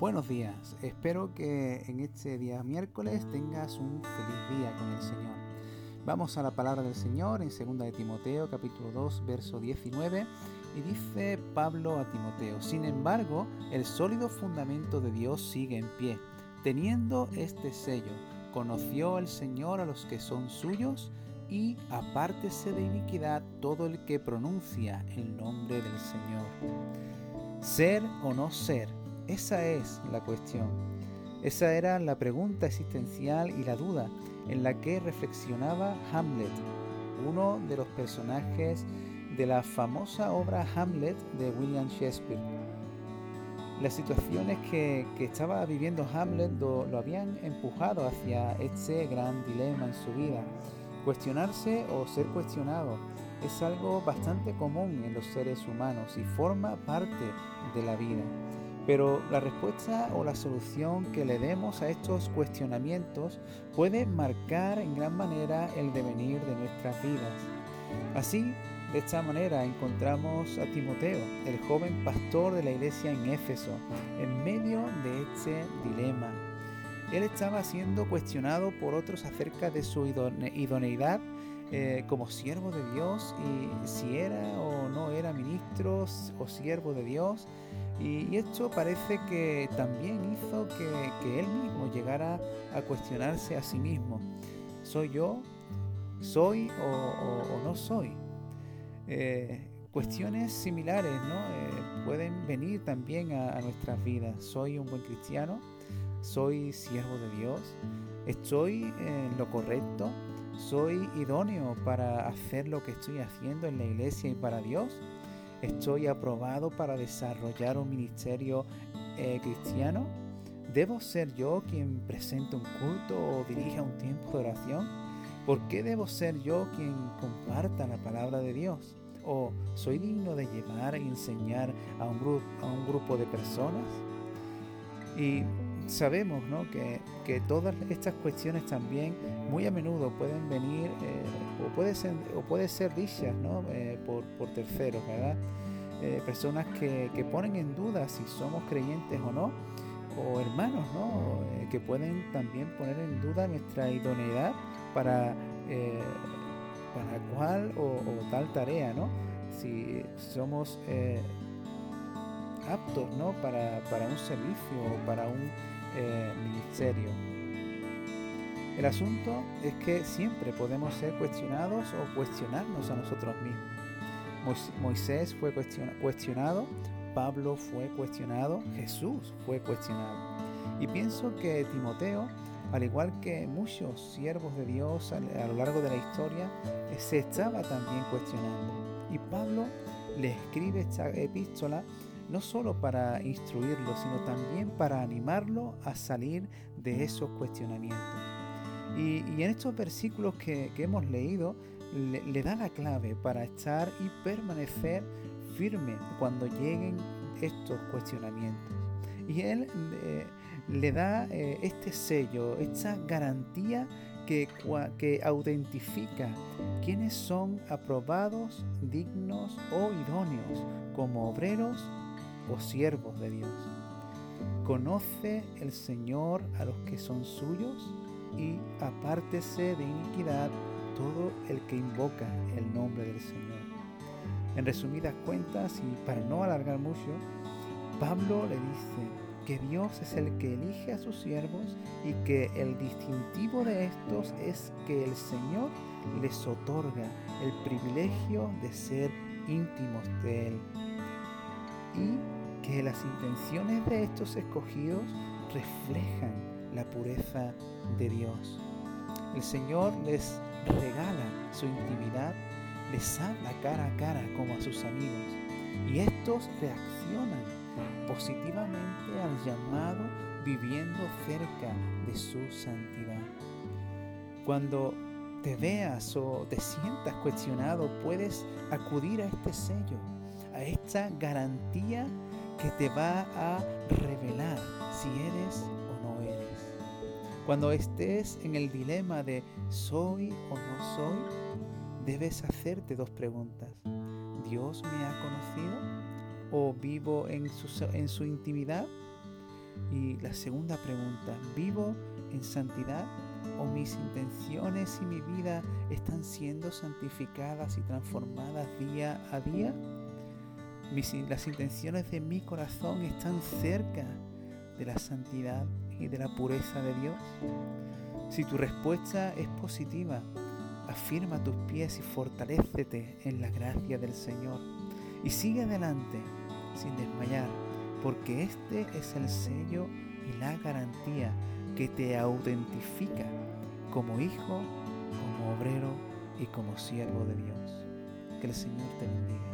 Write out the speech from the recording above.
Buenos días, espero que en este día miércoles tengas un feliz día con el Señor. Vamos a la palabra del Señor en 2 de Timoteo capítulo 2 verso 19 y dice Pablo a Timoteo, sin embargo, el sólido fundamento de Dios sigue en pie, teniendo este sello, conoció el Señor a los que son suyos y apártese de iniquidad todo el que pronuncia el nombre del Señor. Ser o no ser, esa es la cuestión. Esa era la pregunta existencial y la duda en la que reflexionaba Hamlet, uno de los personajes de la famosa obra Hamlet de William Shakespeare. Las situaciones que, estaba viviendo Hamlet lo, lo habían empujado hacia este gran dilema en su vida. Cuestionarse o ser cuestionado es algo bastante común en los seres humanos y forma parte de la vida. Pero la respuesta o la solución que le demos a estos cuestionamientos puede marcar en gran manera el devenir de nuestras vidas. Así, de esta manera encontramos a Timoteo, el joven pastor de la iglesia en Éfeso, en medio de este dilema. Él estaba siendo cuestionado por otros acerca de su idoneidad eh, como siervo de Dios y si era o no era ministro o siervo de Dios y, esto parece que también hizo que, él mismo llegara a cuestionarse a sí mismo. ¿Soy yo? ¿Soy o, no soy? Eh, cuestiones similares ¿no? Eh, pueden venir también a, nuestras vidas. ¿Soy un buen cristiano? ¿Soy siervo de Dios? ¿Estoy en lo correcto? ¿Soy idóneo para hacer lo que estoy haciendo en la iglesia y para Dios? ¿Estoy aprobado para desarrollar un ministerio eh, cristiano? ¿Debo ser yo quien presente un culto o dirija un tiempo de oración? ¿Por qué debo ser yo quien comparta la palabra de Dios? ¿O soy digno de llevar y enseñar a un, grupo, a un grupo de personas? Y sabemos que, todas estas cuestiones también muy a menudo pueden venir eh, o, puede ser, o puede ser dichas eh, por, terceros, ¿verdad? Eh, personas que, ponen en duda si somos creyentes o no, o hermanos que pueden también poner en duda nuestra idoneidad para, para cual o, tal tarea, ¿no? si somos aptos ¿no? para, para un servicio o para un eh, ministerio. El asunto es que siempre podemos ser cuestionados o cuestionarnos a nosotros mismos. Moisés fue cuestionado, Pablo fue cuestionado, Jesús fue cuestionado. Y pienso que Timoteo, al igual que muchos siervos de Dios a lo largo de la historia, se estaba también cuestionando. Y Pablo le escribe esta epístola no solo para instruirlo, sino también para animarlo a salir de esos cuestionamientos. Y, en estos versículos que, hemos leído, le, da la clave para estar y permanecer firme cuando lleguen estos cuestionamientos. Y él le da eh, este sello, esta garantía que, que autentifica quiénes son aprobados, dignos o idóneos como obreros o siervos de Dios. Conoce el Señor a los que son suyos y apártese de iniquidad todo el que invoca el nombre del Señor. En resumidas cuentas y para no alargar mucho, Pablo le dice que Dios es el que elige a sus siervos y que el distintivo de estos es que el Señor les otorga el privilegio de ser íntimos de Él que las intenciones de estos escogidos reflejan la pureza de Dios. El Señor les regala su intimidad, les habla cara a cara como a sus amigos y estos reaccionan positivamente al llamado viviendo cerca de su santidad. Cuando te veas o te sientas cuestionado, puedes acudir a este sello, a esta garantía que te va a revelar si eres o no eres. Cuando estés en el dilema de soy o no soy, debes hacerte dos preguntas. ¿Dios me ha conocido? ¿O vivo en su, en su intimidad? Y la segunda pregunta, ¿vivo en santidad o mis intenciones y mi vida están siendo santificadas y transformadas día a día? Las intenciones de mi corazón están cerca de la santidad y de la pureza de Dios. Si tu respuesta es positiva, afirma tus pies y fortalécete en la gracia del Señor. Y sigue adelante sin desmayar, porque este es el sello y la garantía que te autentifica como hijo, como obrero y como siervo de Dios. Que el Señor te bendiga.